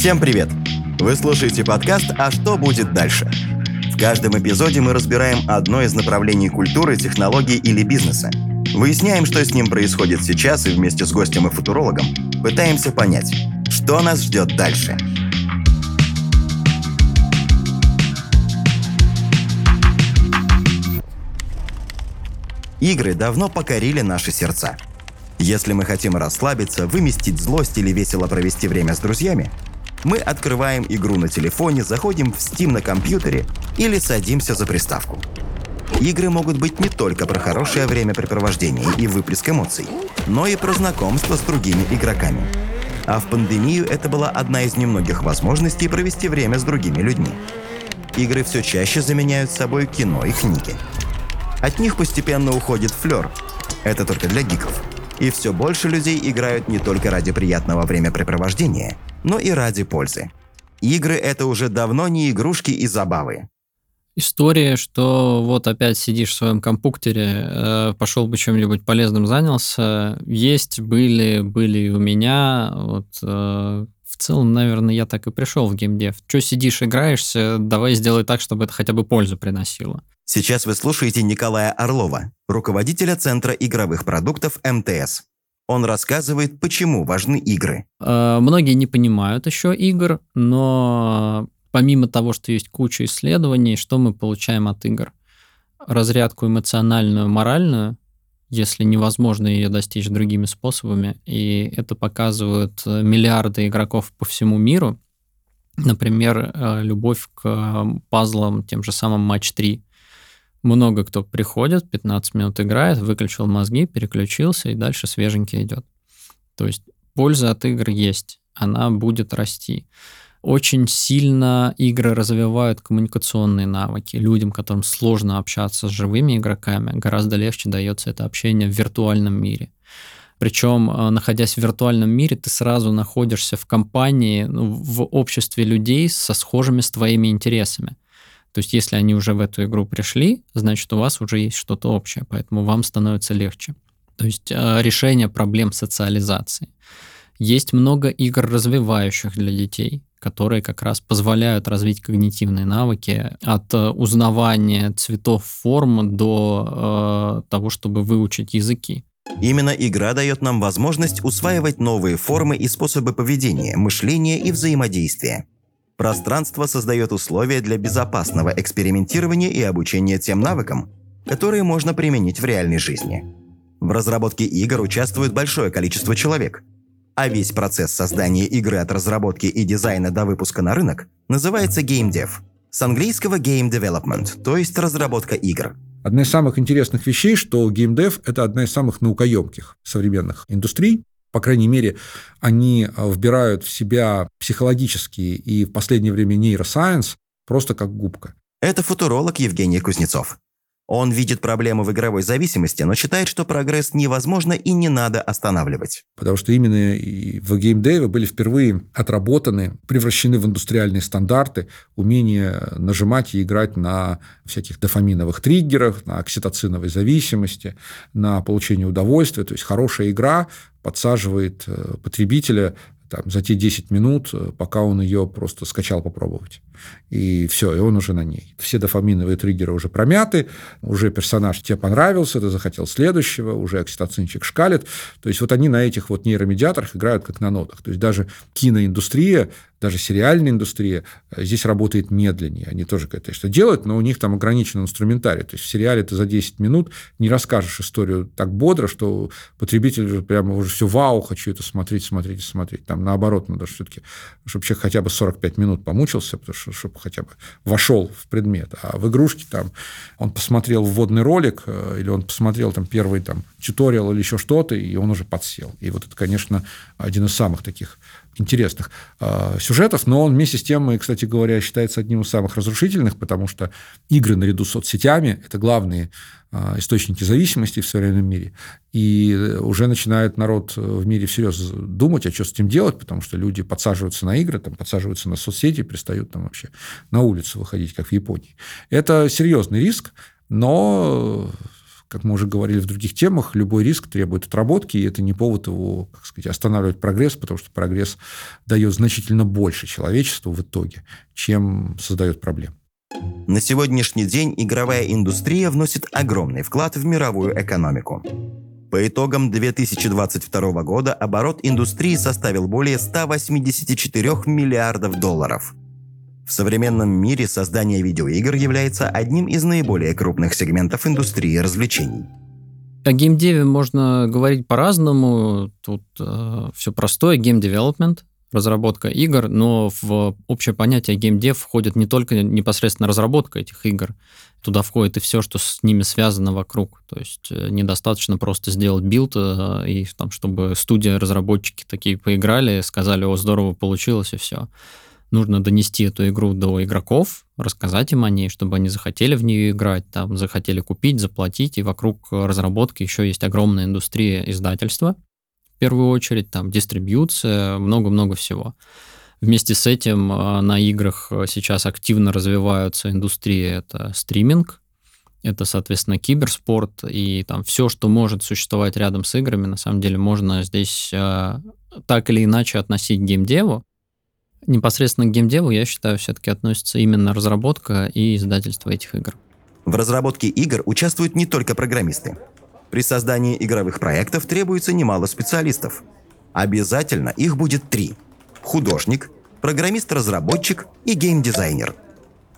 Всем привет! Вы слушаете подкаст «А что будет дальше?». В каждом эпизоде мы разбираем одно из направлений культуры, технологий или бизнеса. Выясняем, что с ним происходит сейчас и вместе с гостем и футурологом пытаемся понять, что нас ждет дальше. Игры давно покорили наши сердца. Если мы хотим расслабиться, выместить злость или весело провести время с друзьями, мы открываем игру на телефоне, заходим в Steam на компьютере или садимся за приставку. Игры могут быть не только про хорошее времяпрепровождение и выплеск эмоций, но и про знакомство с другими игроками. А в пандемию это была одна из немногих возможностей провести время с другими людьми. Игры все чаще заменяют собой кино и книги. От них постепенно уходит флер. Это только для гиков. И все больше людей играют не только ради приятного времяпрепровождения – но и ради пользы. Игры — это уже давно не игрушки и забавы. История, что вот опять сидишь в своем компьютере, э, пошел бы чем-нибудь полезным занялся, есть, были, были у меня. Вот, э, целом, наверное, я так и пришел в геймдев. Че сидишь, играешься, давай сделай так, чтобы это хотя бы пользу приносило. Сейчас вы слушаете Николая Орлова, руководителя Центра игровых продуктов МТС. Он рассказывает, почему важны игры. Э, многие не понимают еще игр, но помимо того, что есть куча исследований, что мы получаем от игр? Разрядку эмоциональную, моральную, если невозможно ее достичь другими способами. И это показывают миллиарды игроков по всему миру. Например, э, любовь к пазлам, тем же самым Матч 3 много кто приходит, 15 минут играет, выключил мозги, переключился и дальше свеженький идет. То есть польза от игр есть, она будет расти. Очень сильно игры развивают коммуникационные навыки. Людям, которым сложно общаться с живыми игроками, гораздо легче дается это общение в виртуальном мире. Причем, э, находясь в виртуальном мире, ты сразу находишься в компании, ну, в обществе людей со схожими с твоими интересами. То есть если они уже в эту игру пришли, значит, у вас уже есть что-то общее, поэтому вам становится легче. То есть э, решение проблем социализации. Есть много игр, развивающих для детей, которые как раз позволяют развить когнитивные навыки от э, узнавания цветов форм до э, того, чтобы выучить языки. Именно игра дает нам возможность усваивать новые формы и способы поведения, мышления и взаимодействия. Пространство создает условия для безопасного экспериментирования и обучения тем навыкам, которые можно применить в реальной жизни. В разработке игр участвует большое количество человек, а весь процесс создания игры от разработки и дизайна до выпуска на рынок называется Dev. С английского Game Development, то есть разработка игр. Одна из самых интересных вещей, что геймдев – это одна из самых наукоемких современных индустрий, по крайней мере, они а, вбирают в себя психологические и в последнее время нейросайенс просто как губка. Это футуролог Евгений Кузнецов. Он видит проблему в игровой зависимости, но считает, что прогресс невозможно и не надо останавливать. Потому что именно в геймдеве были впервые отработаны, превращены в индустриальные стандарты умение нажимать и играть на всяких дофаминовых триггерах, на окситоциновой зависимости, на получение удовольствия. То есть хорошая игра подсаживает э, потребителя там, за те 10 минут, э, пока он ее просто скачал попробовать. И все, и он уже на ней. Все дофаминовые триггеры уже промяты, уже персонаж тебе понравился, ты захотел следующего, уже окситоцинчик шкалит. То есть вот они на этих вот нейромедиаторах играют как на нотах. То есть даже киноиндустрия даже сериальная индустрия э, здесь работает медленнее. Они тоже это что делают, но у них там ограничен инструментарий. То есть в сериале ты за 10 минут не расскажешь историю так бодро, что потребитель прямо уже все вау, хочу это смотреть, смотреть, смотреть. Там наоборот надо все-таки, чтобы человек хотя бы 45 минут помучился, потому что чтобы хотя бы вошел в предмет. А в игрушке там он посмотрел вводный ролик э, или он посмотрел там первый там туториал или еще что-то, и он уже подсел. И вот это, конечно, один из самых таких интересных э, сюжетов, но он вместе с тем, кстати говоря, считается одним из самых разрушительных, потому что игры наряду с соцсетями – это главные э, источники зависимости в современном мире. И уже начинает народ в мире всерьез думать, а что с этим делать, потому что люди подсаживаются на игры, там, подсаживаются на соцсети, перестают там вообще на улицу выходить, как в Японии. Это серьезный риск, но как мы уже говорили в других темах, любой риск требует отработки, и это не повод его, как сказать, останавливать прогресс, потому что прогресс дает значительно больше человечеству в итоге, чем создает проблем. На сегодняшний день игровая индустрия вносит огромный вклад в мировую экономику. По итогам 2022 года оборот индустрии составил более 184 миллиардов долларов. В современном мире создание видеоигр является одним из наиболее крупных сегментов индустрии развлечений. О геймдеве можно говорить по-разному. Тут э, все простое. Development, разработка игр, но в общее понятие геймдев входит не только непосредственно разработка этих игр, туда входит и все, что с ними связано вокруг. То есть э, недостаточно просто сделать билд, э, и там, чтобы студия, разработчики такие поиграли, сказали, о, здорово получилось, и все. Нужно донести эту игру до игроков, рассказать им о ней, чтобы они захотели в нее играть, там, захотели купить, заплатить, и вокруг разработки еще есть огромная индустрия издательства, в первую очередь, там, дистрибьюция, много-много всего. Вместе с этим э, на играх э, сейчас активно развиваются индустрии. Это стриминг, это, соответственно, киберспорт и там все, что может существовать рядом с играми, на самом деле можно здесь э, так или иначе относить к геймдеву. Непосредственно к геймдеву, я считаю, все-таки относится именно разработка и издательство этих игр. В разработке игр участвуют не только программисты. При создании игровых проектов требуется немало специалистов. Обязательно их будет три – художник, программист-разработчик и геймдизайнер.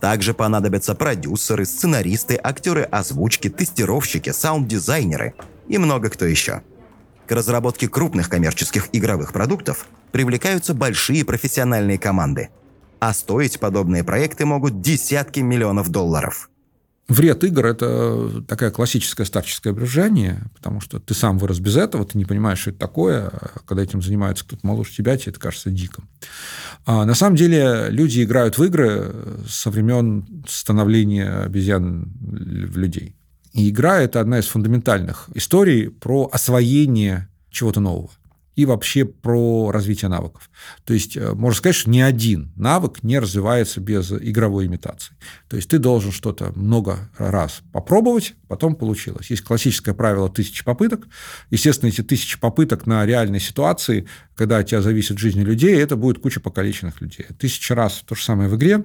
Также понадобятся продюсеры, сценаристы, актеры озвучки, тестировщики, саунд-дизайнеры и много кто еще. К разработке крупных коммерческих игровых продуктов привлекаются большие профессиональные команды, а стоить подобные проекты могут десятки миллионов долларов – Вред игр – это такая классическое старческое брюзжание, потому что ты сам вырос без этого, ты не понимаешь, что это такое. А когда этим занимается кто-то моложе тебя, тебе это кажется диким. А на самом деле люди играют в игры со времен становления обезьян в людей. И игра – это одна из фундаментальных историй про освоение чего-то нового и вообще про развитие навыков. То есть, э, можно сказать, что ни один навык не развивается без игровой имитации. То есть, ты должен что-то много раз попробовать, потом получилось. Есть классическое правило тысячи попыток. Естественно, эти тысячи попыток на реальной ситуации, когда от тебя зависит жизнь людей, это будет куча покалеченных людей. Тысяча раз то же самое в игре,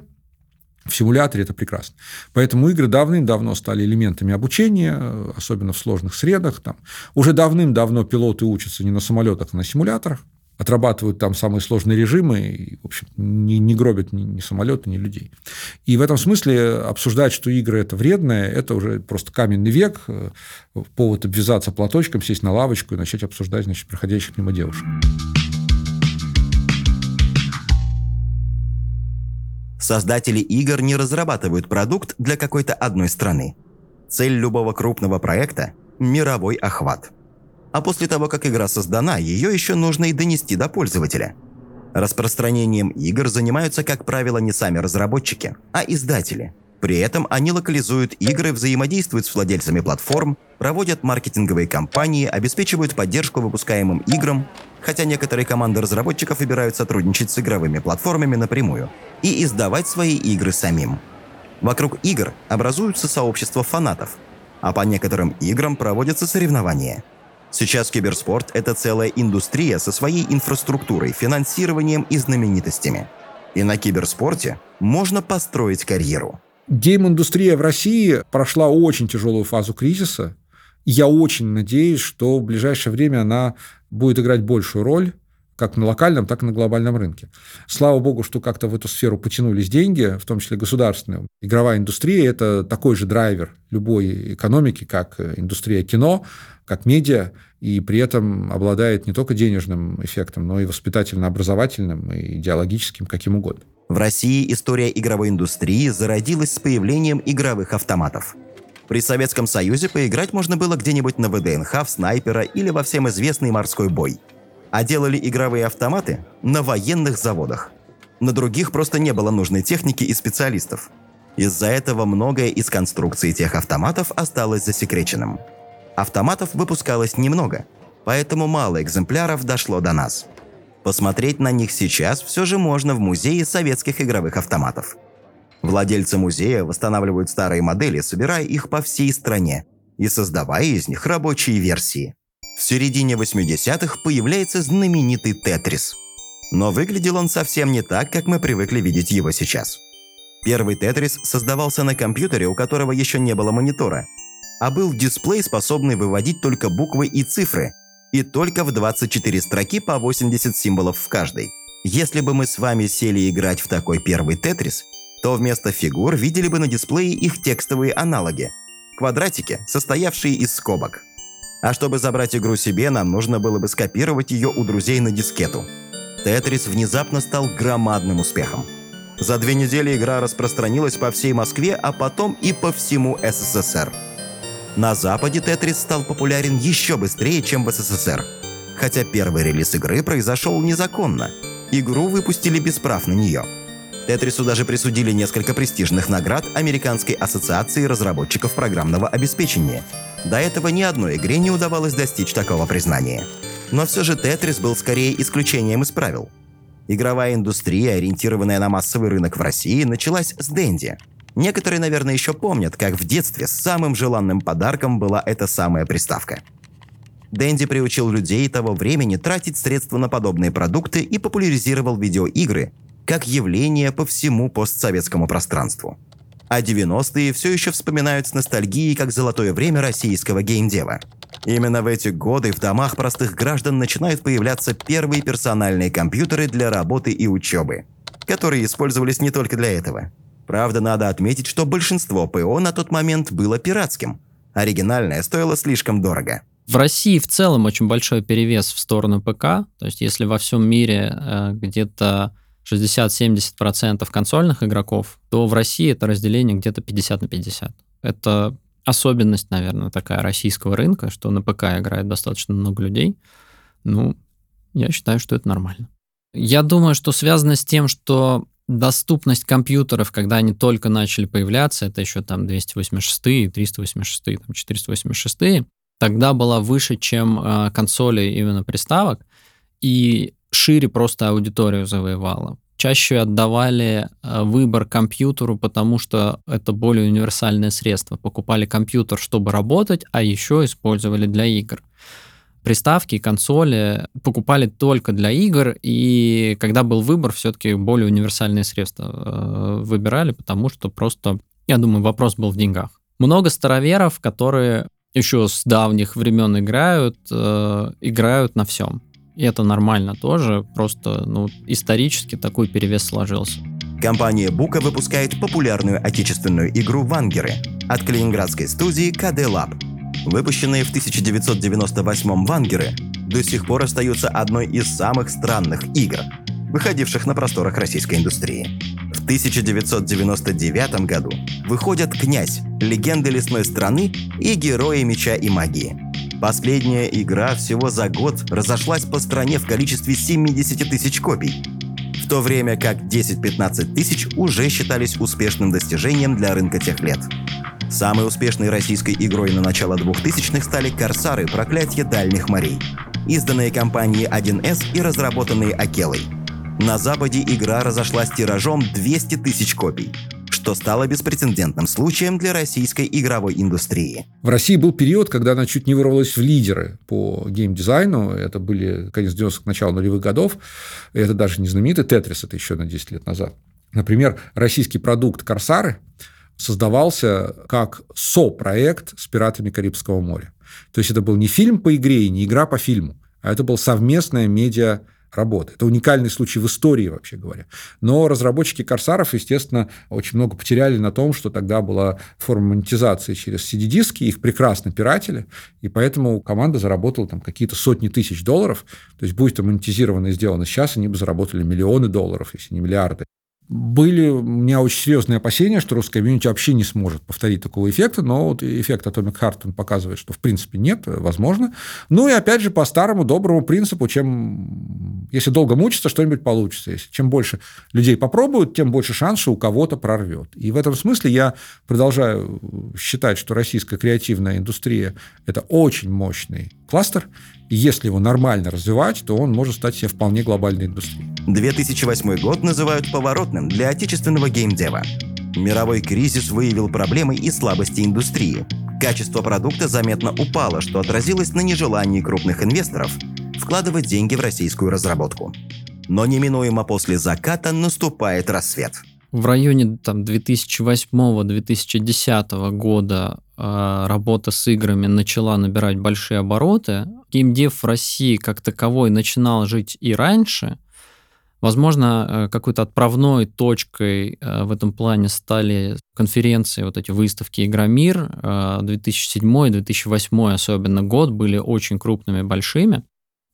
в симуляторе это прекрасно. Поэтому игры давным-давно стали элементами обучения, особенно в сложных средах. Там. Уже давным-давно пилоты учатся не на самолетах, а на симуляторах, отрабатывают там самые сложные режимы и, в общем, не, не гробят ни, ни самолеты, ни людей. И в этом смысле обсуждать, что игры – это вредное, это уже просто каменный век, э, повод обвязаться платочком, сесть на лавочку и начать обсуждать, значит, проходящих мимо девушек. Создатели игр не разрабатывают продукт для какой-то одной страны. Цель любого крупного проекта – мировой охват. А после того, как игра создана, ее еще нужно и донести до пользователя. Распространением игр занимаются, как правило, не сами разработчики, а издатели. При этом они локализуют игры, взаимодействуют с владельцами платформ, проводят маркетинговые кампании, обеспечивают поддержку выпускаемым играм, хотя некоторые команды разработчиков выбирают сотрудничать с игровыми платформами напрямую и издавать свои игры самим. Вокруг игр образуются сообщества фанатов, а по некоторым играм проводятся соревнования. Сейчас киберспорт – это целая индустрия со своей инфраструктурой, финансированием и знаменитостями. И на киберспорте можно построить карьеру. Гейм-индустрия в России прошла очень тяжелую фазу кризиса. Я очень надеюсь, что в ближайшее время она будет играть большую роль как на локальном, так и на глобальном рынке. Слава богу, что как-то в эту сферу потянулись деньги, в том числе государственные. Игровая индустрия – это такой же драйвер любой экономики, как индустрия кино, как медиа, и при этом обладает не только денежным эффектом, но и воспитательно-образовательным, и идеологическим, каким угодно. В России история игровой индустрии зародилась с появлением игровых автоматов – при Советском Союзе поиграть можно было где-нибудь на ВДНХ, в снайпера или во всем известный морской бой. А делали игровые автоматы на военных заводах. На других просто не было нужной техники и специалистов. Из-за этого многое из конструкции тех автоматов осталось засекреченным. Автоматов выпускалось немного, поэтому мало экземпляров дошло до нас. Посмотреть на них сейчас все же можно в музее советских игровых автоматов – Владельцы музея восстанавливают старые модели, собирая их по всей стране. и создавая из них рабочие версии. В середине 80-х появляется знаменитый Тетрис. Но выглядел он совсем не так, как мы привыкли видеть его сейчас. Первый Тетрис создавался на компьютере, у которого еще не было монитора, а был дисплей, способный выводить только буквы и цифры, и только в 24 строки по 80 символов в каждой. Если бы мы с вами сели играть в такой первый Тетрис, то вместо фигур видели бы на дисплее их текстовые аналоги – квадратики, состоявшие из скобок. А чтобы забрать игру себе, нам нужно было бы скопировать ее у друзей на дискету. Тетрис внезапно стал громадным успехом. За две недели игра распространилась по всей Москве, а потом и по всему СССР. На Западе Тетрис стал популярен еще быстрее, чем в СССР. Хотя первый релиз игры произошел незаконно. Игру выпустили без прав на нее – Тетрису даже присудили несколько престижных наград Американской ассоциации разработчиков программного обеспечения. До этого ни одной игре не удавалось достичь такого признания. Но все же Тетрис был скорее исключением из правил. Игровая индустрия, ориентированная на массовый рынок в России, началась с Дэнди. Некоторые, наверное, еще помнят, как в детстве самым желанным подарком была эта самая приставка. Дэнди приучил людей того времени тратить средства на подобные продукты и популяризировал видеоигры, как явление по всему постсоветскому пространству. А 90-е все еще вспоминают с ностальгией как золотое время российского геймдева. Именно в эти годы в домах простых граждан начинают появляться первые персональные компьютеры для работы и учебы, которые использовались не только для этого. Правда, надо отметить, что большинство ПО на тот момент было пиратским. Оригинальное стоило слишком дорого. В России в целом очень большой перевес в сторону ПК. То есть если во всем мире э, где-то 60-70% консольных игроков, то в России это разделение где-то 50 на 50. Это особенность, наверное, такая российского рынка, что на ПК играет достаточно много людей. Ну, я считаю, что это нормально. Я думаю, что связано с тем, что доступность компьютеров, когда они только начали появляться, это еще там 286, 386, там 486, тогда была выше, чем э, консоли именно приставок. И шире просто аудиторию завоевала. Чаще отдавали э, выбор компьютеру, потому что это более универсальное средство. Покупали компьютер, чтобы работать, а еще использовали для игр. Приставки консоли покупали только для игр, и когда был выбор, все-таки более универсальные средства э, выбирали, потому что просто, я думаю, вопрос был в деньгах. Много староверов, которые еще с давних времен играют, э, играют на всем. И это нормально тоже, просто ну, исторически такой перевес сложился. Компания Бука выпускает популярную отечественную игру «Вангеры» от калининградской студии KD Lab. Выпущенные в 1998 «Вангеры» до сих пор остаются одной из самых странных игр, выходивших на просторах российской индустрии. В 1999 году выходят «Князь», «Легенды лесной страны» и «Герои меча и магии», Последняя игра всего за год разошлась по стране в количестве 70 тысяч копий, в то время как 10-15 тысяч уже считались успешным достижением для рынка тех лет. Самой успешной российской игрой на начало 2000-х стали «Корсары. Проклятие дальних морей», изданные компанией 1С и разработанные Акелой. На Западе игра разошлась тиражом 200 тысяч копий – что стало беспрецедентным случаем для российской игровой индустрии. В России был период, когда она чуть не вырвалась в лидеры по геймдизайну. Это были конец 90-х, начало нулевых годов. Это даже не знаменитый Тетрис, это еще на 10 лет назад. Например, российский продукт «Корсары» создавался как со-проект с «Пиратами Карибского моря». То есть это был не фильм по игре и не игра по фильму, а это был совместная медиа работы. Это уникальный случай в истории, вообще говоря. Но разработчики «Корсаров», естественно, очень много потеряли на том, что тогда была форма монетизации через CD-диски, их прекрасно пиратели, и поэтому команда заработала там какие-то сотни тысяч долларов. То есть, будет это монетизировано и сделано сейчас, они бы заработали миллионы долларов, если не миллиарды были у меня очень серьезные опасения, что русская комьюнити вообще не сможет повторить такого эффекта, но вот эффект Atomic Heart он показывает, что в принципе нет, возможно. Ну и опять же по старому доброму принципу, чем если долго мучиться, что-нибудь получится. Если чем больше людей попробуют, тем больше шанс, что у кого-то прорвет. И в этом смысле я продолжаю считать, что российская креативная индустрия – это очень мощный кластер, и если его нормально развивать, то он может стать себе вполне глобальной индустрией. 2008 год называют поворотным для отечественного геймдева. Мировой кризис выявил проблемы и слабости индустрии. Качество продукта заметно упало, что отразилось на нежелании крупных инвесторов вкладывать деньги в российскую разработку. Но неминуемо после заката наступает рассвет. В районе там, 2008-2010 года э, работа с играми начала набирать большие обороты. Геймдев в России как таковой начинал жить и раньше. Возможно, э, какой-то отправной точкой э, в этом плане стали конференции, вот эти выставки «Игромир». 2007-2008 особенно год были очень крупными, большими.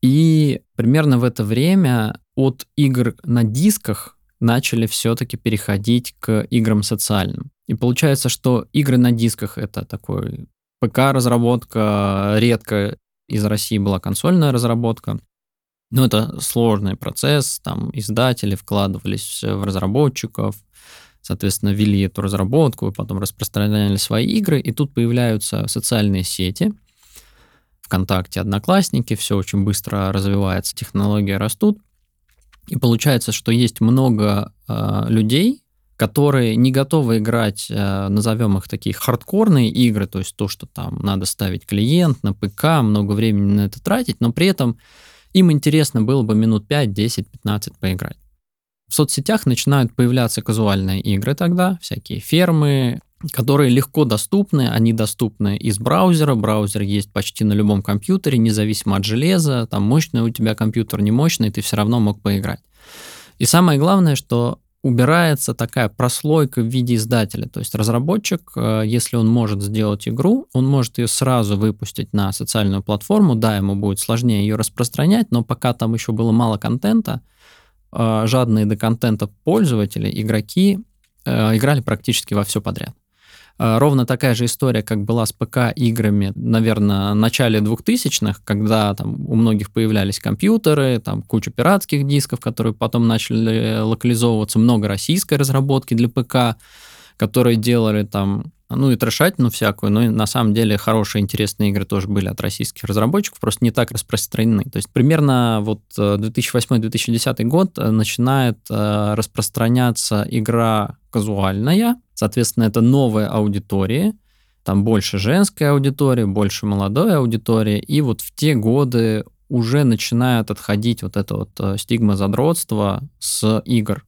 И примерно в это время от игр на дисках начали все-таки переходить к играм социальным. И получается, что игры на дисках это такой ПК-разработка, редко из России была консольная разработка. Но это сложный процесс, там издатели вкладывались в разработчиков, соответственно, вели эту разработку, потом распространяли свои игры, и тут появляются социальные сети, ВКонтакте, Одноклассники, все очень быстро развивается, технологии растут, и получается, что есть много э, людей, которые не готовы играть, э, назовем их такие хардкорные игры, то есть то, что там надо ставить клиент на ПК, много времени на это тратить, но при этом им интересно было бы минут 5, 10, 15 поиграть. В соцсетях начинают появляться казуальные игры тогда, всякие фермы, которые легко доступны, они доступны из браузера, браузер есть почти на любом компьютере, независимо от железа, там мощный у тебя компьютер, не мощный, ты все равно мог поиграть. И самое главное, что убирается такая прослойка в виде издателя. То есть разработчик, э, если он может сделать игру, он может ее сразу выпустить на социальную платформу. Да, ему будет сложнее ее распространять, но пока там еще было мало контента, э, жадные до контента пользователи, игроки э, играли практически во все подряд. А, ровно такая же история, как была с ПК-играми, наверное, в начале 2000-х, когда там у многих появлялись компьютеры, там куча пиратских дисков, которые потом начали локализовываться, много российской разработки для ПК, которые делали там ну и трешатину всякую, но на самом деле хорошие, интересные игры тоже были от российских разработчиков, просто не так распространены. То есть примерно вот 2008-2010 э, год э, начинает э, распространяться игра казуальная, соответственно, это новая аудитория, там больше женской аудитории, больше молодой аудитории, и вот в те годы уже начинает отходить вот эта вот стигма задротства с игр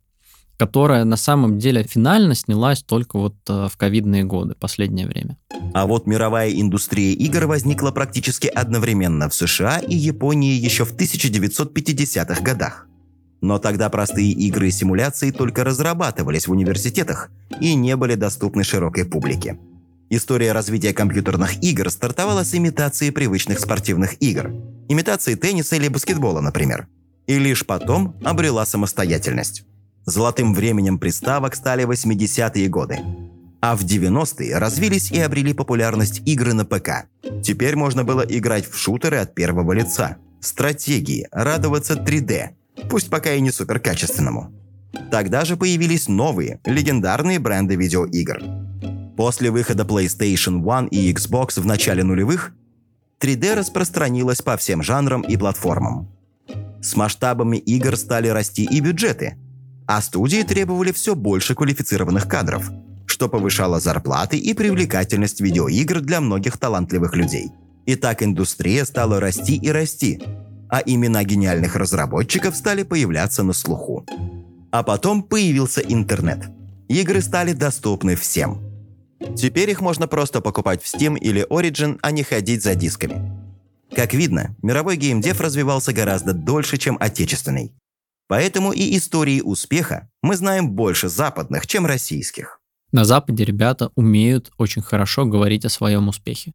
которая на самом деле финально снялась только вот э, в ковидные годы, последнее время. А вот мировая индустрия игр возникла практически одновременно в США и Японии еще в 1950-х годах. Но тогда простые игры и симуляции только разрабатывались в университетах и не были доступны широкой публике. История развития компьютерных игр стартовала с имитации привычных спортивных игр. Имитации тенниса или баскетбола, например. И лишь потом обрела самостоятельность. Золотым временем приставок стали 80-е годы. А в 90-е развились и обрели популярность игры на ПК. Теперь можно было играть в шутеры от первого лица, стратегии, радоваться 3D, пусть пока и не суперкачественному. Тогда же появились новые, легендарные бренды видеоигр. После выхода PlayStation One и Xbox в начале нулевых, 3D распространилась по всем жанрам и платформам. С масштабами игр стали расти и бюджеты – а студии требовали все больше квалифицированных кадров, что повышало зарплаты и привлекательность видеоигр для многих талантливых людей. И так индустрия стала расти и расти, а имена гениальных разработчиков стали появляться на слуху. А потом появился интернет. Игры стали доступны всем. Теперь их можно просто покупать в Steam или Origin, а не ходить за дисками. Как видно, мировой геймдев развивался гораздо дольше, чем отечественный. Поэтому и истории успеха мы знаем больше западных, чем российских. На Западе ребята умеют очень хорошо говорить о своем успехе.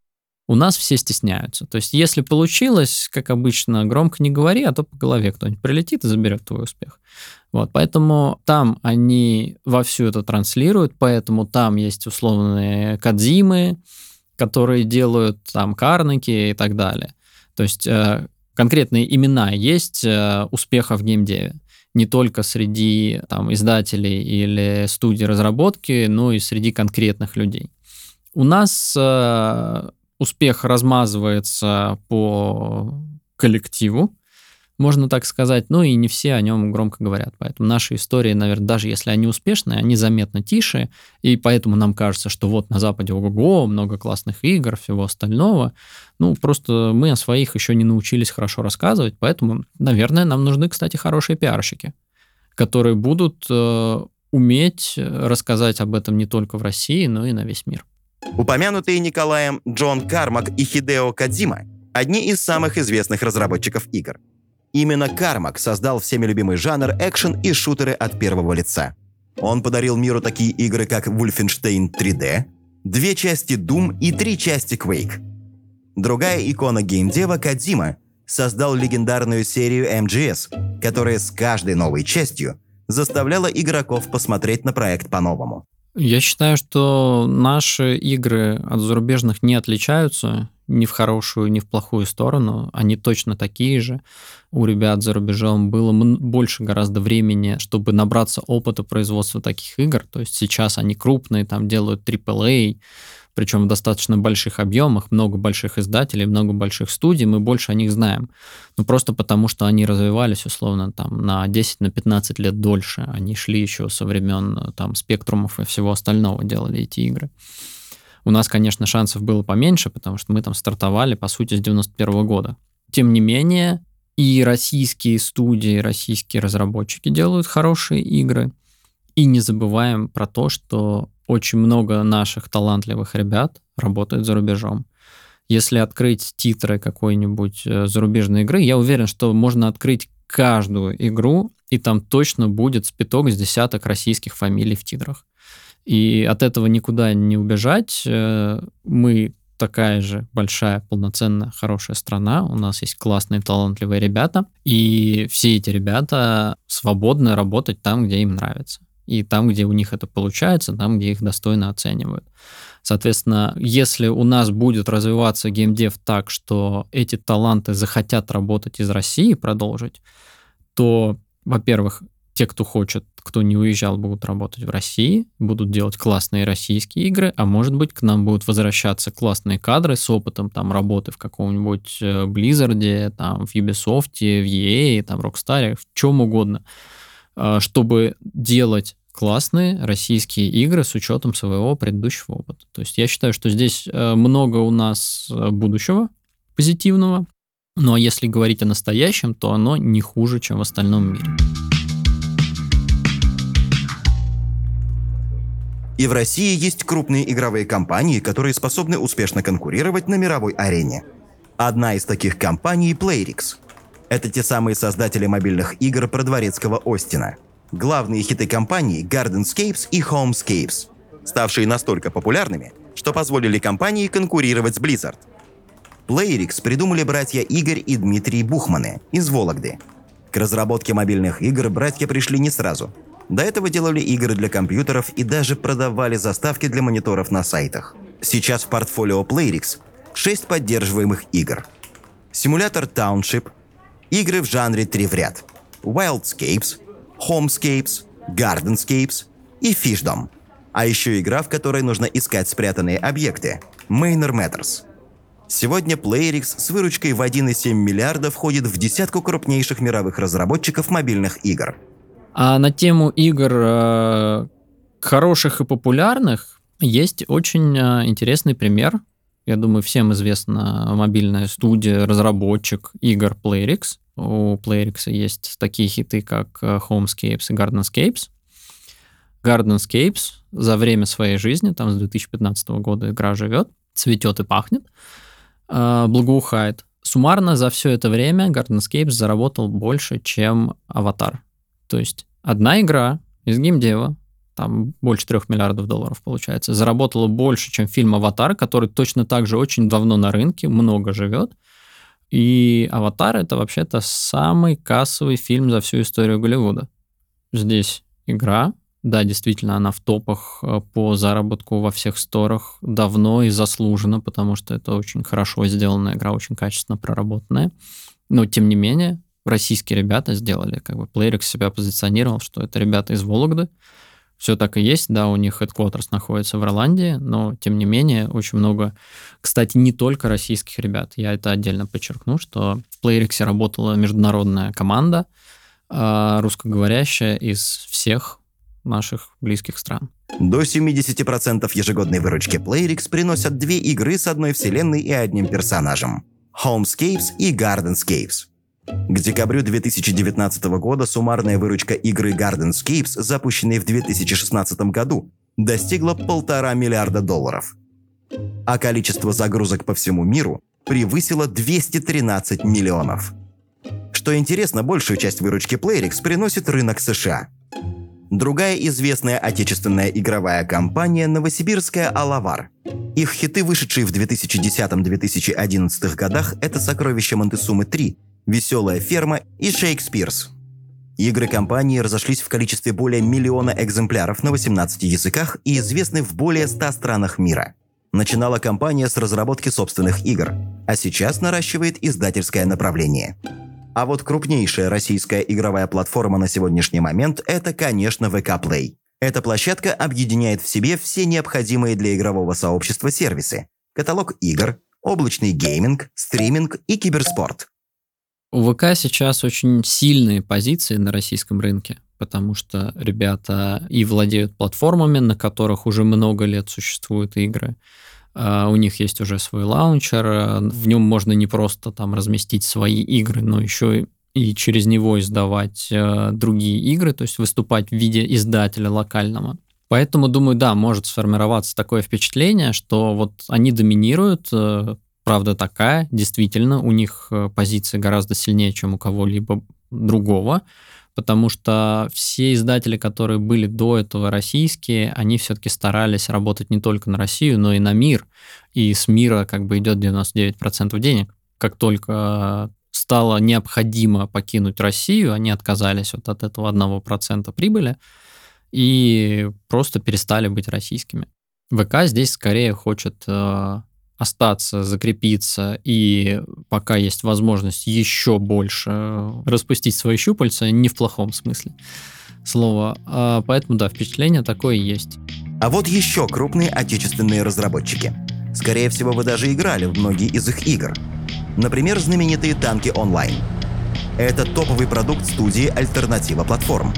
У нас все стесняются. То есть, если получилось, как обычно, громко не говори, а то по голове кто-нибудь прилетит и заберет твой успех. Вот, поэтому там они вовсю это транслируют, поэтому там есть условные кадзимы, которые делают там карники и так далее. То есть э, конкретные имена есть э, успеха в геймдеве. Не только среди там, издателей или студий разработки, но и среди конкретных людей. У нас э, успех размазывается по коллективу. Можно так сказать, ну и не все о нем громко говорят. Поэтому наши истории, наверное, даже если они успешные, они заметно тише, и поэтому нам кажется, что вот на Западе ого-го, много классных игр, всего остального. Ну, просто мы о своих еще не научились хорошо рассказывать, поэтому, наверное, нам нужны, кстати, хорошие пиарщики, которые будут э, уметь рассказать об этом не только в России, но и на весь мир. Упомянутые Николаем Джон Кармак и Хидео Кадзима – одни из самых известных разработчиков игр – Именно Кармак создал всеми любимый жанр экшен и шутеры от первого лица. Он подарил миру такие игры, как Wolfenstein 3D, две части Doom и три части Quake. Другая икона геймдева Кадзима создал легендарную серию MGS, которая с каждой новой частью заставляла игроков посмотреть на проект по-новому. Я считаю, что наши игры от зарубежных не отличаются ни в хорошую, ни в плохую сторону. Они точно такие же. У ребят за рубежом было больше гораздо времени, чтобы набраться опыта производства таких игр. То есть сейчас они крупные, там делают AAA, причем в достаточно больших объемах, много больших издателей, много больших студий, мы больше о них знаем. Ну, просто потому, что они развивались, условно, там, на 10-15 на лет дольше. Они шли еще со времен, там, спектрумов и всего остального делали эти игры. У нас, конечно, шансов было поменьше, потому что мы там стартовали, по сути, с 91 года. Тем не менее, и российские студии, российские разработчики делают хорошие игры. И не забываем про то, что очень много наших талантливых ребят работает за рубежом. Если открыть титры какой-нибудь э, зарубежной игры, я уверен, что можно открыть каждую игру, и там точно будет спиток с десяток российских фамилий в титрах. И от этого никуда не убежать. Э, мы такая же большая, полноценная, хорошая страна. У нас есть классные, талантливые ребята. И все эти ребята свободны работать там, где им нравится и там, где у них это получается, там, где их достойно оценивают. Соответственно, если у нас будет развиваться геймдев так, что эти таланты захотят работать из России и продолжить, то, во-первых, те, кто хочет, кто не уезжал, будут работать в России, будут делать классные российские игры, а может быть, к нам будут возвращаться классные кадры с опытом там работы в каком-нибудь э, Blizzard, там, в Ubisoft, в EA, там, Rockstar, в чем угодно, э, чтобы делать классные российские игры с учетом своего предыдущего опыта. То есть я считаю, что здесь э, много у нас будущего позитивного, но если говорить о настоящем, то оно не хуже, чем в остальном мире. И в России есть крупные игровые компании, которые способны успешно конкурировать на мировой арене. Одна из таких компаний – Playrix. Это те самые создатели мобильных игр про дворецкого Остина – главные хиты компании Gardenscapes и Homescapes, ставшие настолько популярными, что позволили компании конкурировать с Blizzard. Playrix придумали братья Игорь и Дмитрий Бухманы из Вологды. К разработке мобильных игр братья пришли не сразу. До этого делали игры для компьютеров и даже продавали заставки для мониторов на сайтах. Сейчас в портфолио Playrix 6 поддерживаемых игр. Симулятор Township, игры в жанре 3 в ряд, Wildscapes, Homescapes, Gardenscapes и Fishdom. А еще игра, в которой нужно искать спрятанные объекты – Manor Matters. Сегодня Playrix с выручкой в 1,7 миллиарда входит в десятку крупнейших мировых разработчиков мобильных игр. А на тему игр э, хороших и популярных есть очень э, интересный пример. Я думаю, всем известна мобильная студия, разработчик игр Playrix – у Playrix есть такие хиты, как э, Homescapes и Gardenscapes. Gardenscapes за время своей жизни, там с 2015 года игра живет, цветет и пахнет, э, благоухает. Суммарно за все это время Gardenscapes заработал больше, чем Аватар. То есть одна игра из геймдева, там больше трех миллиардов долларов получается, заработала больше, чем фильм «Аватар», который точно так же очень давно на рынке, много живет, и «Аватар» — это вообще-то самый кассовый фильм за всю историю Голливуда. Здесь игра, да, действительно, она в топах э, по заработку во всех сторах давно и заслуженно, потому что это очень хорошо сделанная игра, очень качественно проработанная. Но, тем не менее, российские ребята сделали, как бы Playrix себя позиционировал, что это ребята из Вологды, все так и есть, да, у них headquarters находится в Ирландии, но, тем не менее, очень много, кстати, не только российских ребят, я это отдельно подчеркну, что в PlayRix работала международная команда, а, русскоговорящая из всех наших близких стран. До 70% ежегодной выручки PlayRix приносят две игры с одной вселенной и одним персонажем – Homescapes и Gardenscapes. К декабрю 2019 года суммарная выручка игры Gardenscapes, запущенной в 2016 году, достигла полтора миллиарда долларов. А количество загрузок по всему миру превысило 213 миллионов. Что интересно, большую часть выручки PlayRix приносит рынок США. Другая известная отечественная игровая компания – новосибирская «Алавар». Их хиты, вышедшие в 2010-2011 годах – это «Сокровища Монтесумы 3», «Веселая ферма» и «Шейкспирс». Игры компании разошлись в количестве более миллиона экземпляров на 18 языках и известны в более 100 странах мира. Начинала компания с разработки собственных игр, а сейчас наращивает издательское направление. А вот крупнейшая российская игровая платформа на сегодняшний момент – это, конечно, VK Play. Эта площадка объединяет в себе все необходимые для игрового сообщества сервисы – каталог игр, облачный гейминг, стриминг и киберспорт. У ВК сейчас очень сильные позиции на российском рынке, потому что ребята и владеют платформами, на которых уже много лет существуют игры. А, у них есть уже свой лаунчер, а, в нем можно не просто там разместить свои игры, но еще и через него издавать а, другие игры, то есть выступать в виде издателя локального. Поэтому, думаю, да, может сформироваться такое впечатление, что вот они доминируют, правда такая, действительно, у них э, позиции гораздо сильнее, чем у кого-либо другого, потому что все издатели, которые были до этого российские, они все-таки старались работать не только на Россию, но и на мир, и с мира как бы идет 99% денег. Как только стало необходимо покинуть Россию, они отказались вот от этого 1% прибыли и просто перестали быть российскими. ВК здесь скорее хочет э, остаться, закрепиться, и пока есть возможность еще больше распустить свои щупальца, не в плохом смысле слова. А поэтому, да, впечатление такое есть. А вот еще крупные отечественные разработчики. Скорее всего, вы даже играли в многие из их игр. Например, знаменитые танки онлайн. Это топовый продукт студии «Альтернатива платформ»,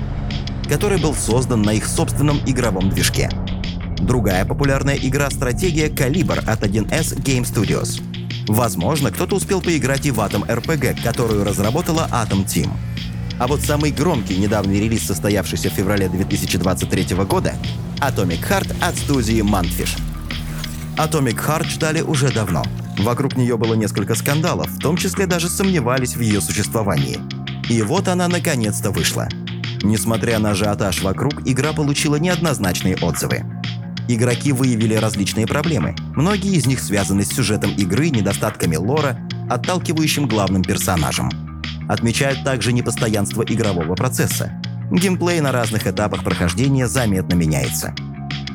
который был создан на их собственном игровом движке – Другая популярная игра-стратегия «Калибр» от 1С Game Studios. Возможно, кто-то успел поиграть и в Atom RPG, которую разработала Atom Team. А вот самый громкий недавний релиз, состоявшийся в феврале 2023 года — Atomic Heart от студии Mantfish. Atomic Heart ждали уже давно. Вокруг нее было несколько скандалов, в том числе даже сомневались в ее существовании. И вот она наконец-то вышла. Несмотря на ажиотаж вокруг, игра получила неоднозначные отзывы. Игроки выявили различные проблемы. Многие из них связаны с сюжетом игры, недостатками лора, отталкивающим главным персонажем. Отмечают также непостоянство игрового процесса. Геймплей на разных этапах прохождения заметно меняется.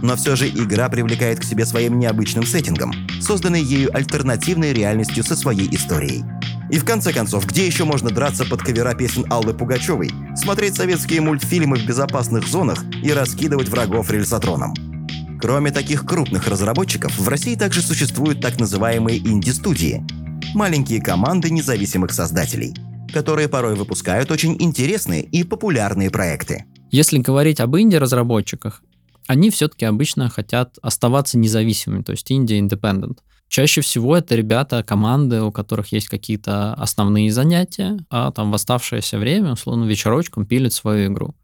Но все же игра привлекает к себе своим необычным сеттингом, созданной ею альтернативной реальностью со своей историей. И в конце концов, где еще можно драться под кавера песен Аллы Пугачевой, смотреть советские мультфильмы в безопасных зонах и раскидывать врагов рельсотроном? Кроме таких крупных разработчиков, в России также существуют так называемые инди-студии – маленькие команды независимых создателей, которые порой выпускают очень интересные и популярные проекты. Если говорить об инди-разработчиках, они все-таки обычно хотят оставаться независимыми, то есть инди-independent. Чаще всего это ребята, команды, у которых есть какие-то основные занятия, а там в оставшееся время, условно, вечерочком пилят свою игру.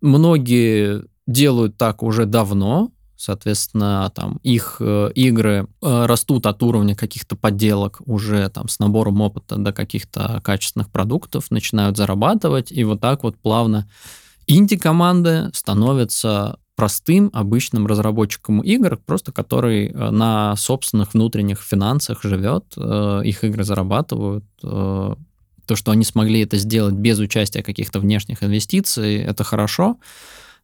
Многие делают так уже давно, соответственно, там их э, игры э, растут от уровня каких-то подделок уже там с набором опыта до каких-то качественных продуктов, начинают зарабатывать, и вот так вот плавно инди-команды становятся простым, обычным разработчиком игр, просто который э, на собственных внутренних финансах живет, их игры зарабатывают. То, что они смогли это сделать без участия каких-то внешних инвестиций, это хорошо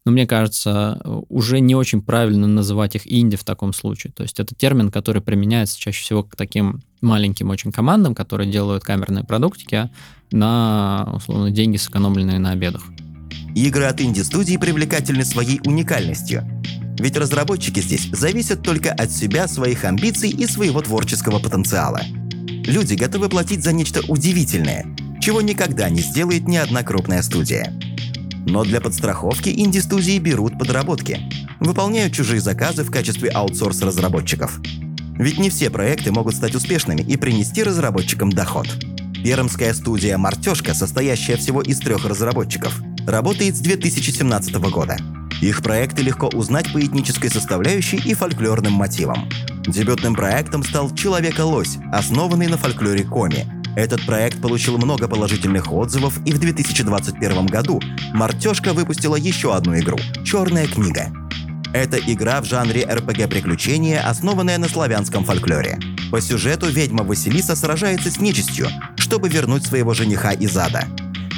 но мне кажется, уже не очень правильно называть их инди в таком случае. То есть это термин, который применяется чаще всего к таким маленьким очень командам, которые делают камерные продуктики на, условно, деньги, сэкономленные на обедах. Игры от инди-студий привлекательны своей уникальностью. Ведь разработчики здесь зависят только от себя, своих амбиций и своего творческого потенциала. Люди готовы платить за нечто удивительное, чего никогда не сделает ни одна крупная студия. Но для подстраховки инди-студии берут подработки, выполняют чужие заказы в качестве аутсорс-разработчиков. Ведь не все проекты могут стать успешными и принести разработчикам доход. Пермская студия «Мартешка», состоящая всего из трех разработчиков, работает с 2017 года. Их проекты легко узнать по этнической составляющей и фольклорным мотивам. Дебютным проектом стал «Человека-лось», основанный на фольклоре Коми. Этот проект получил много положительных отзывов, и в 2021 году «Мартешка» выпустила еще одну игру «Черная книга», это игра в жанре RPG-приключения, основанная на славянском фольклоре. По сюжету ведьма Василиса сражается с нечистью, чтобы вернуть своего жениха из ада.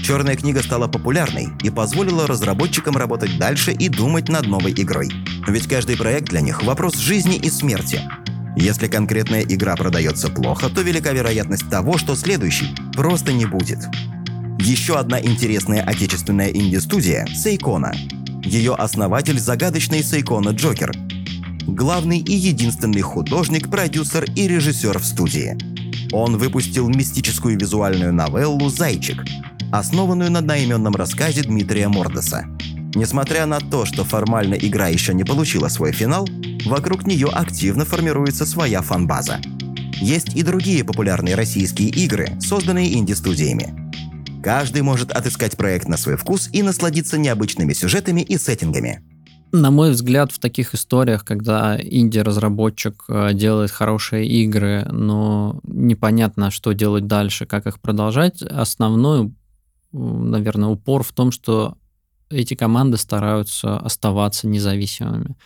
Черная книга стала популярной и позволила разработчикам работать дальше и думать над новой игрой. Ведь каждый проект для них – вопрос жизни и смерти. Если конкретная игра продается плохо, то велика вероятность того, что следующий просто не будет. Еще одна интересная отечественная инди-студия – Сейкона – ее основатель – загадочный Сайкона Джокер. Главный и единственный художник, продюсер и режиссер в студии. Он выпустил мистическую визуальную новеллу «Зайчик», основанную на одноименном рассказе Дмитрия Мордеса. Несмотря на то, что формально игра еще не получила свой финал, вокруг нее активно формируется своя фанбаза. Есть и другие популярные российские игры, созданные инди-студиями. Каждый может отыскать проект на свой вкус и насладиться необычными сюжетами и сеттингами. На мой взгляд, в таких историях, когда инди-разработчик э, делает хорошие игры, но непонятно, что делать дальше, как их продолжать, основной, наверное, упор в том, что эти команды стараются оставаться независимыми.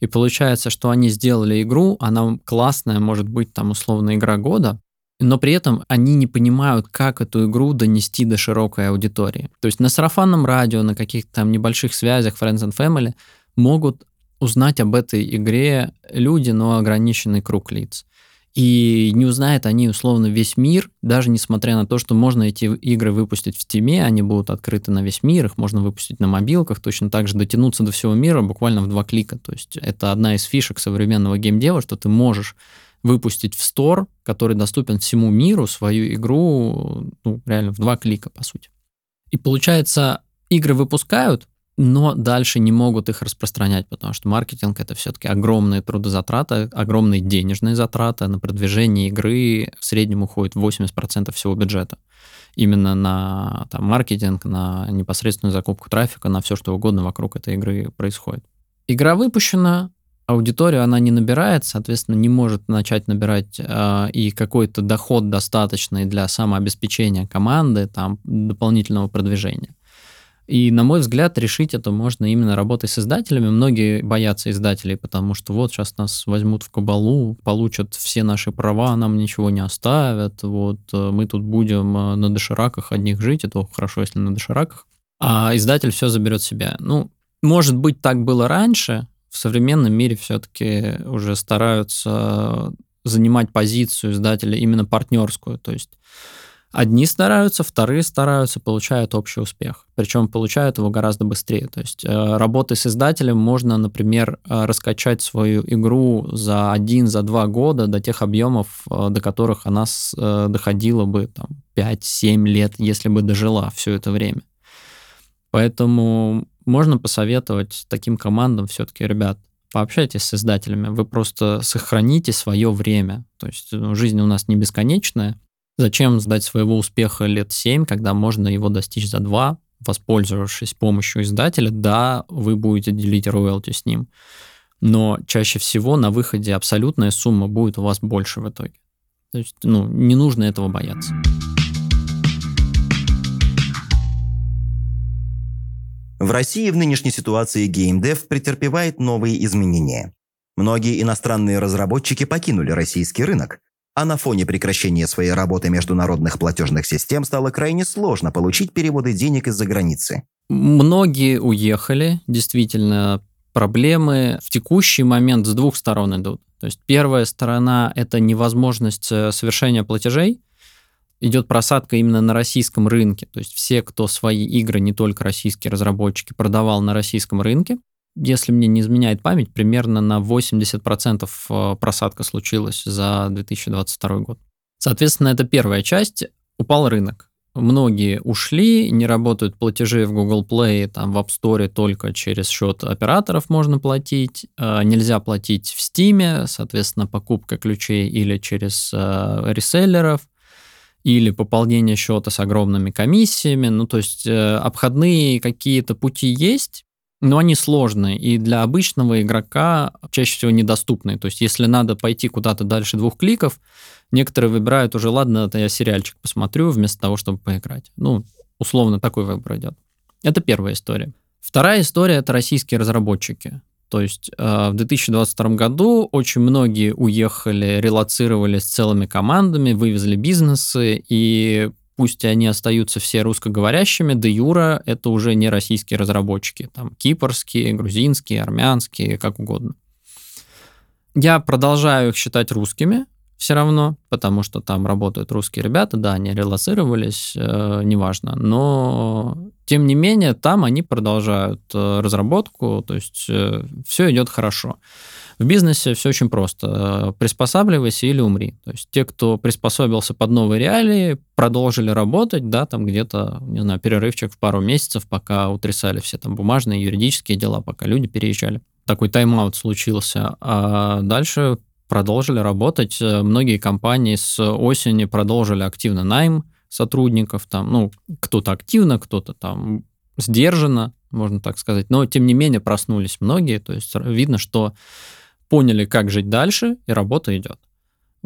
И получается, что они сделали игру, она классная, может быть, там условно игра года, но при этом они не понимают, как эту игру донести до широкой аудитории. То есть на сарафанном радио, на каких-то там небольших связях Friends and Family могут узнать об этой игре люди, но ограниченный круг лиц. И не узнают они условно весь мир, даже несмотря на то, что можно эти игры выпустить в Steam, они будут открыты на весь мир, их можно выпустить на мобилках, точно так же дотянуться до всего мира буквально в два клика. То есть это одна из фишек современного геймдева, что ты можешь выпустить в стор, который доступен всему миру, свою игру ну, реально в два клика, по сути. И получается, игры выпускают, но дальше не могут их распространять, потому что маркетинг это все-таки огромные трудозатраты, огромные денежные затраты. На продвижение игры в среднем уходит 80% всего бюджета. Именно на там, маркетинг, на непосредственную закупку трафика, на все что угодно вокруг этой игры происходит. Игра выпущена, аудиторию она не набирает, соответственно, не может начать набирать э, и какой-то доход достаточный для самообеспечения команды, там, дополнительного продвижения. И, на мой взгляд, решить это можно именно работой с издателями. Многие боятся издателей, потому что вот сейчас нас возьмут в кабалу, получат все наши права, нам ничего не оставят, вот э, мы тут будем э, на дошираках одних жить, это хорошо, если на дошираках, а издатель все заберет себе. Ну, может быть, так было раньше, в современном мире все-таки уже стараются занимать позицию издателя именно партнерскую. То есть одни стараются, вторые стараются, получают общий успех. Причем получают его гораздо быстрее. То есть э, работой с издателем можно, например, э, раскачать свою игру за один, за два года до тех объемов, э, до которых она доходила бы там, 5-7 лет, если бы дожила все это время. Поэтому можно посоветовать таким командам все-таки, ребят, пообщайтесь с издателями, вы просто сохраните свое время. То есть ну, жизнь у нас не бесконечная. Зачем сдать своего успеха лет 7, когда можно его достичь за 2, воспользовавшись помощью издателя? Да, вы будете делить роялти с ним. Но чаще всего на выходе абсолютная сумма будет у вас больше в итоге. То есть, ну, не нужно этого бояться. В России в нынешней ситуации геймдев претерпевает новые изменения. Многие иностранные разработчики покинули российский рынок, а на фоне прекращения своей работы международных платежных систем стало крайне сложно получить переводы денег из-за границы. Многие уехали, действительно, проблемы в текущий момент с двух сторон идут. То есть первая сторона – это невозможность э, совершения платежей, идет просадка именно на российском рынке. То есть все, кто свои игры, не только российские разработчики, продавал на российском рынке, если мне не изменяет память, примерно на 80% э, просадка случилась за 2022 год. Соответственно, это первая часть. Упал рынок. Многие ушли, не работают платежи в Google Play, там в App Store только через счет операторов можно платить, э, нельзя платить в Steam, соответственно, покупка ключей или через э, реселлеров, или пополнение счета с огромными комиссиями. Ну, то есть обходные какие-то пути есть, но они сложные и для обычного игрока чаще всего недоступны. То есть, если надо пойти куда-то дальше двух кликов, некоторые выбирают уже, ладно, это я сериальчик посмотрю вместо того, чтобы поиграть. Ну, условно такой выбор идет. Это первая история. Вторая история – это российские разработчики. То есть э, в 2022 году очень многие уехали, релацировались целыми командами, вывезли бизнесы, и пусть они остаются все русскоговорящими, де юра это уже не российские разработчики, там кипрские, грузинские, армянские, как угодно. Я продолжаю их считать русскими все равно, потому что там работают русские ребята, да, они релацировались, э, неважно, но тем не менее там они продолжают э, разработку, то есть э, все идет хорошо. В бизнесе все очень просто. Приспосабливайся или умри. То есть те, кто приспособился под новые реалии, продолжили работать, да, там где-то, не знаю, перерывчик в пару месяцев, пока утрясали все там бумажные, юридические дела, пока люди переезжали. Такой тайм-аут случился. А дальше продолжили работать. Многие компании с осени продолжили активно найм сотрудников. Там, ну, кто-то активно, кто-то там сдержанно, можно так сказать. Но, тем не менее, проснулись многие. То есть видно, что поняли, как жить дальше, и работа идет.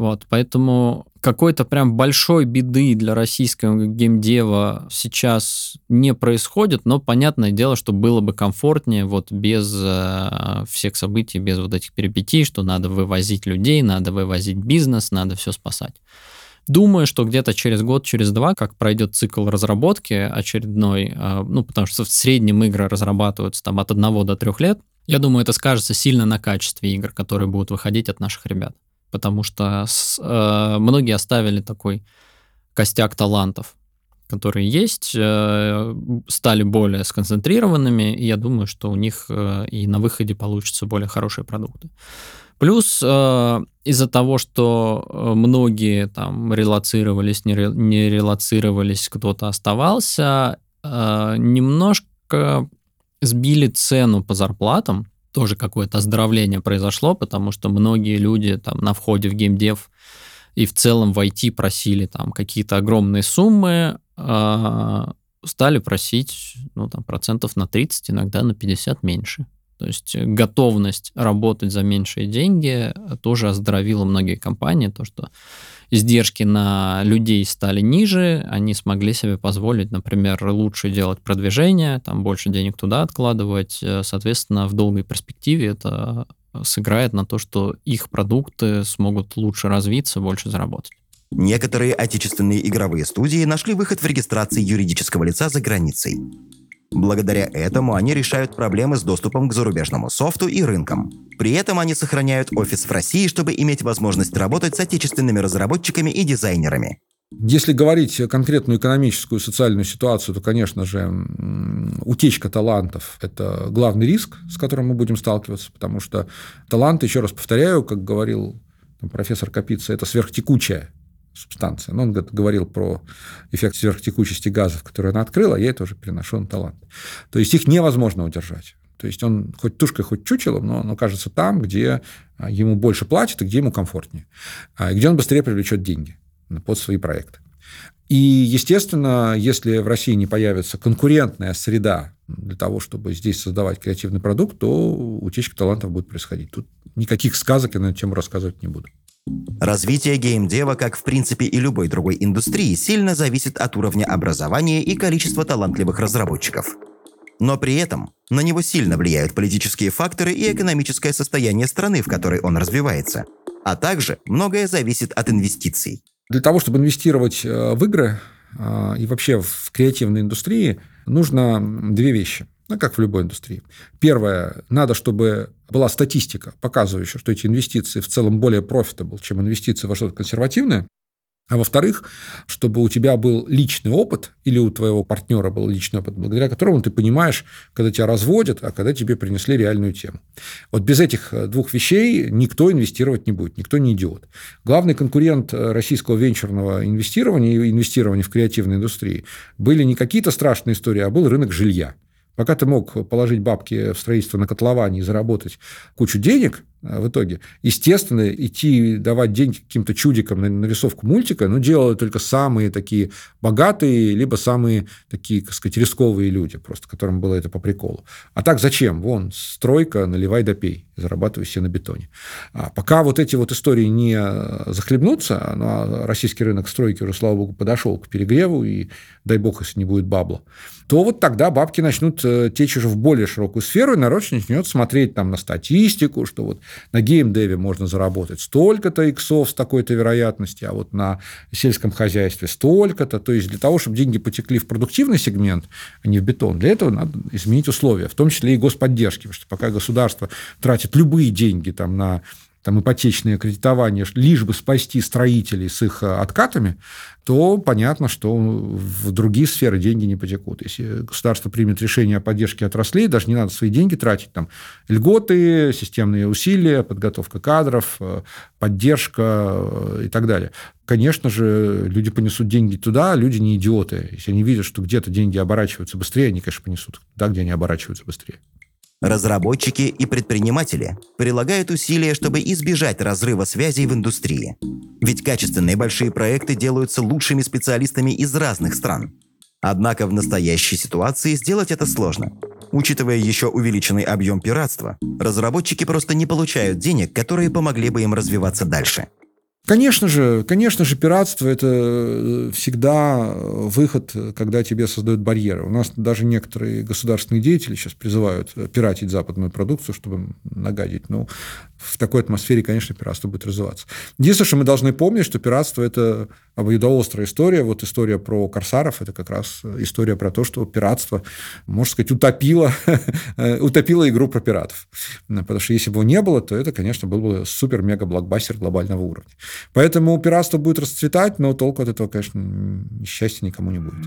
Вот, поэтому какой-то прям большой беды для российского геймдева сейчас не происходит, но понятное дело, что было бы комфортнее вот без э, всех событий, без вот этих перипетий, что надо вывозить людей, надо вывозить бизнес, надо все спасать. Думаю, что где-то через год, через два, как пройдет цикл разработки очередной, э, ну, потому что в среднем игры разрабатываются там от одного до трех лет, я думаю, это скажется сильно на качестве игр, которые будут выходить от наших ребят. Потому что с, э, многие оставили такой костяк талантов, которые есть, э, стали более сконцентрированными, и я думаю, что у них э, и на выходе получатся более хорошие продукты. Плюс э, из-за того, что э, многие там релацировались, не, ре, не релацировались, кто-то оставался, э, немножко сбили цену по зарплатам, тоже какое-то оздоровление произошло, потому что многие люди там на входе в геймдев и в целом в IT просили там какие-то огромные суммы, а стали просить ну, там, процентов на 30, иногда на 50 меньше. То есть готовность работать за меньшие деньги тоже оздоровила многие компании, то, что издержки на людей стали ниже, они смогли себе позволить, например, лучше делать продвижение, там больше денег туда откладывать, э, соответственно, в долгой перспективе это сыграет на то, что их продукты смогут лучше развиться, больше заработать. Некоторые отечественные игровые студии нашли выход в регистрации юридического лица за границей. Благодаря этому они решают проблемы с доступом к зарубежному софту и рынкам. При этом они сохраняют офис в России, чтобы иметь возможность работать с отечественными разработчиками и дизайнерами. Если говорить конкретную экономическую и социальную ситуацию, то, конечно же, утечка талантов – это главный риск, с которым мы будем сталкиваться, потому что таланты, еще раз повторяю, как говорил профессор Капица, это сверхтекучая субстанция. Но он говорил про эффект сверхтекучести газов, который она открыла, я это уже переношу на талант. То есть их невозможно удержать. То есть он хоть тушкой, хоть чучелом, но он окажется там, где а, ему больше платят и где ему комфортнее, а, и где он быстрее привлечет деньги под свои проекты. И, естественно, если в России не появится конкурентная среда для того, чтобы здесь создавать креативный продукт, то утечка талантов будет происходить. Тут никаких сказок я на эту тему рассказывать не буду. Развитие геймдева, как в принципе и любой другой индустрии, сильно зависит от уровня образования и количества талантливых разработчиков. Но при этом на него сильно влияют политические факторы и экономическое состояние страны, в которой он развивается. А также многое зависит от инвестиций. Для того, чтобы инвестировать э, в игры э, и вообще в креативной индустрии, нужно две вещи – ну, как в любой индустрии. Первое, надо, чтобы была статистика, показывающая, что эти инвестиции в целом более profitable, чем инвестиции во что-то консервативное. А во-вторых, чтобы у тебя был личный опыт, или у твоего партнера был личный опыт, благодаря которому ты понимаешь, когда тебя разводят, а когда тебе принесли реальную тему. Вот без этих э, двух вещей никто инвестировать не будет, никто не идиот. Главный конкурент э, российского венчурного инвестирования и инвестирования в креативной индустрии были не какие-то страшные истории, а был рынок жилья. Пока ты мог положить бабки в строительство на котловане и заработать кучу денег, в итоге. Естественно, идти давать деньги каким-то чудикам на нарисовку мультика, ну, делали только самые такие богатые, либо самые такие, так сказать, рисковые люди, просто которым было это по приколу. А так зачем? Вон, стройка, наливай да пей, зарабатывай себе на бетоне. А пока вот эти вот истории не захлебнутся, ну, а российский рынок стройки уже, слава богу, подошел к перегреву, и дай бог, если не будет бабла, то вот тогда бабки начнут э, течь уже в более широкую сферу, и народ начнет смотреть там на статистику, что вот на геймдеве можно заработать столько-то иксов с такой-то вероятностью, а вот на сельском хозяйстве столько-то. То есть для того, чтобы деньги потекли в продуктивный сегмент, а не в бетон, для этого надо изменить условия, в том числе и господдержки, потому что пока государство тратит любые деньги там, на там, ипотечное кредитование, лишь бы спасти строителей с их э, откатами, то понятно, что в другие сферы деньги не потекут. Если государство примет решение о поддержке отраслей, даже не надо свои деньги тратить. Там льготы, системные усилия, подготовка кадров, э, поддержка э, и так далее. Конечно же, люди понесут деньги туда, а люди не идиоты. Если они видят, что где-то деньги оборачиваются быстрее, они, конечно, понесут туда, где они оборачиваются быстрее. Разработчики и предприниматели прилагают усилия, чтобы избежать разрыва связей в индустрии. Ведь качественные большие проекты делаются лучшими специалистами из разных стран. Однако в настоящей ситуации сделать это сложно. Учитывая еще увеличенный объем пиратства, разработчики просто не получают денег, которые помогли бы им развиваться дальше – Конечно же, конечно же, пиратство – это э, всегда выход, когда тебе создают барьеры. У нас даже некоторые государственные деятели сейчас призывают пиратить западную продукцию, чтобы нагадить. Ну, в такой атмосфере, конечно, пиратство будет развиваться. Единственное, что мы должны помнить, что пиратство – это обоюдоострая история. Вот история про корсаров – это как раз история про то, что пиратство, можно сказать, утопило, утопило игру про пиратов. Потому что если бы его не было, то это, конечно, был бы супер-мега-блокбастер глобального уровня. Поэтому пиратство будет расцветать, но толку от этого, конечно, счастья никому не будет.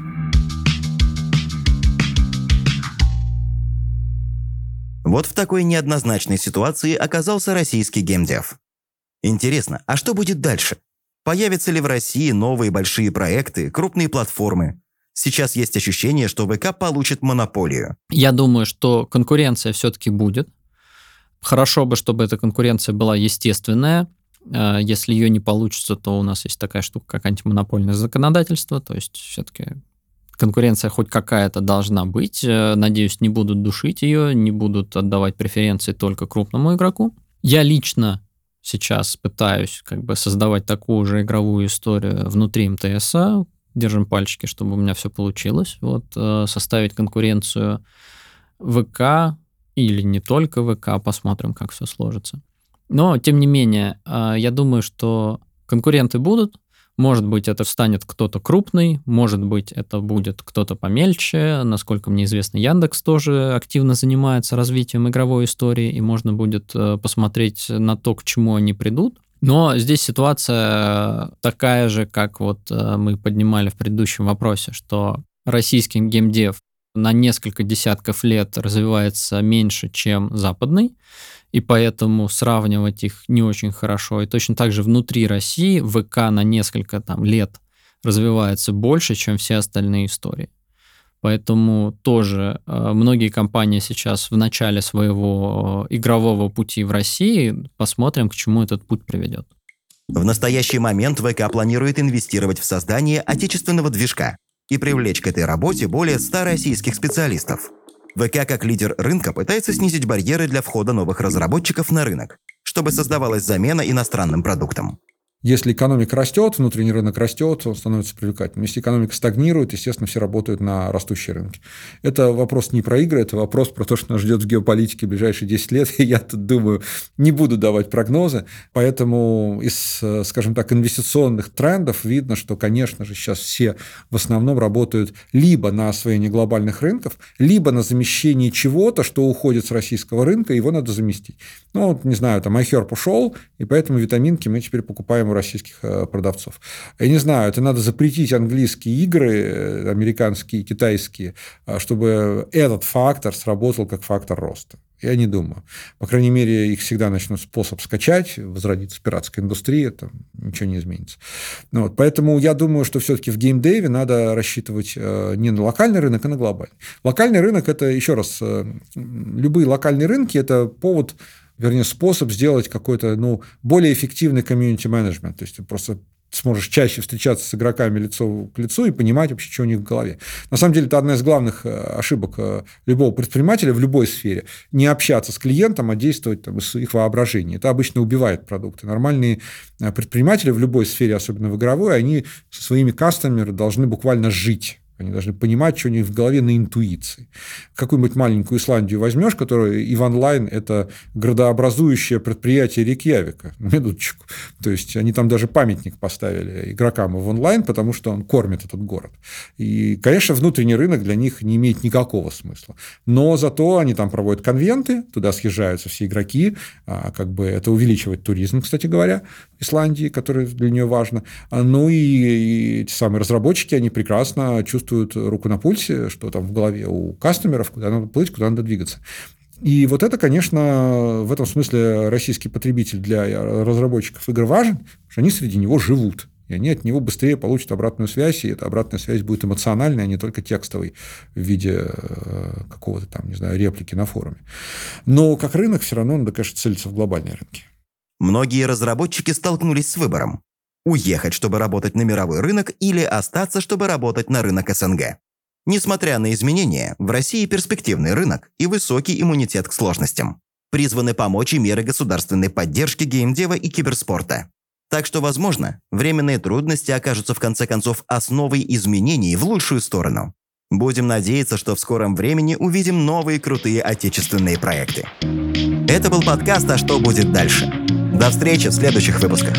Вот в такой неоднозначной ситуации оказался российский геймдев. Интересно, а что будет дальше? Появятся ли в России новые большие проекты, крупные платформы? Сейчас есть ощущение, что ВК получит монополию. Я думаю, что конкуренция все-таки будет. Хорошо бы, чтобы эта конкуренция была естественная. А, если ее не получится, то у нас есть такая штука, как антимонопольное законодательство. То есть все-таки конкуренция хоть какая-то должна быть. Э, надеюсь, не будут душить ее, не будут отдавать преференции только крупному игроку. Я лично сейчас пытаюсь как бы создавать такую же игровую историю внутри МТСа. Держим пальчики, чтобы у меня все получилось. Вот э, составить конкуренцию ВК или не только ВК, посмотрим, как все сложится. Но, тем не менее, э, я думаю, что конкуренты будут, может быть, это станет кто-то крупный, может быть, это будет кто-то помельче. Насколько мне известно, Яндекс тоже активно занимается развитием игровой истории, и можно будет э, посмотреть на то, к чему они придут. Но здесь ситуация такая же, как вот э, мы поднимали в предыдущем вопросе, что российский геймдев на несколько десятков лет развивается меньше, чем западный и поэтому сравнивать их не очень хорошо. И точно так же внутри России ВК на несколько там, лет развивается больше, чем все остальные истории. Поэтому тоже э, многие компании сейчас в начале своего э, игрового пути в России. Посмотрим, к чему этот путь приведет. В настоящий момент ВК планирует инвестировать в создание отечественного движка и привлечь к этой работе более 100 российских специалистов. ВК как лидер рынка пытается снизить барьеры для входа новых разработчиков на рынок, чтобы создавалась замена иностранным продуктам. Если экономика растет, внутренний рынок растет, он становится привлекательным. Если экономика стагнирует, естественно, все работают на растущие рынки. Это вопрос не про игры, это вопрос про то, что нас ждет в геополитике в ближайшие 10 лет. И я тут думаю, не буду давать прогнозы. Поэтому из, скажем так, инвестиционных трендов видно, что, конечно же, сейчас все в основном работают либо на освоение глобальных рынков, либо на замещение чего-то, что уходит с российского рынка, его надо заместить. Ну, вот, не знаю, там iHerb ушел, и поэтому витаминки мы теперь покупаем российских э, продавцов. Я не знаю, это надо запретить английские игры, э, американские, китайские, а, чтобы этот фактор сработал как фактор роста. Я не думаю. По крайней мере, их всегда начнут способ скачать, возродиться пиратская индустрия, там ничего не изменится. Ну, вот, поэтому я думаю, что все-таки в геймдеве надо рассчитывать э, не на локальный рынок, а на глобальный. Локальный рынок – это, еще раз, э, любые локальные рынки – это повод вернее, способ сделать какой-то, ну, более эффективный комьюнити-менеджмент. То есть, ты просто сможешь чаще встречаться с игроками лицо к лицу и понимать вообще, что у них в голове. На самом деле, это одна из главных э, ошибок э, любого предпринимателя в любой сфере. Не общаться с клиентом, а действовать там, из их воображения. Это обычно убивает продукты. Нормальные э, предприниматели в любой сфере, особенно в игровой, они со своими кастомерами должны буквально жить они должны понимать, что у них в голове на интуиции. Какую-нибудь маленькую Исландию возьмешь, которая и в онлайн это градообразующее предприятие Рикьявика. Минуточку. То есть, они там даже памятник поставили игрокам в онлайн, потому что он кормит этот город. И, конечно, внутренний рынок для них не имеет никакого смысла. Но зато они там проводят конвенты, туда съезжаются все игроки, а как бы это увеличивает туризм, кстати говоря, Исландии, который для нее важно. Ну и, и эти самые разработчики, они прекрасно чувствуют чувствуют руку на пульсе, что там в голове у кастомеров, куда надо плыть, куда надо двигаться. И вот это, конечно, в этом смысле российский потребитель для разработчиков игр важен, потому что они среди него живут. И они от него быстрее получат обратную связь, и эта обратная связь будет эмоциональной, а не только текстовой в виде э, какого-то там, не знаю, реплики на форуме. Но как рынок все равно надо, конечно, целиться в глобальные рынки. Многие разработчики столкнулись с выбором. Уехать, чтобы работать на мировой рынок, или остаться, чтобы работать на рынок СНГ. Несмотря на изменения, в России перспективный рынок и высокий иммунитет к сложностям. Призваны помочь и меры государственной поддержки геймдева и киберспорта. Так что, возможно, временные трудности окажутся в конце концов основой изменений в лучшую сторону. Будем надеяться, что в скором времени увидим новые крутые отечественные проекты. Это был подкаст «А что будет дальше?». До встречи в следующих выпусках.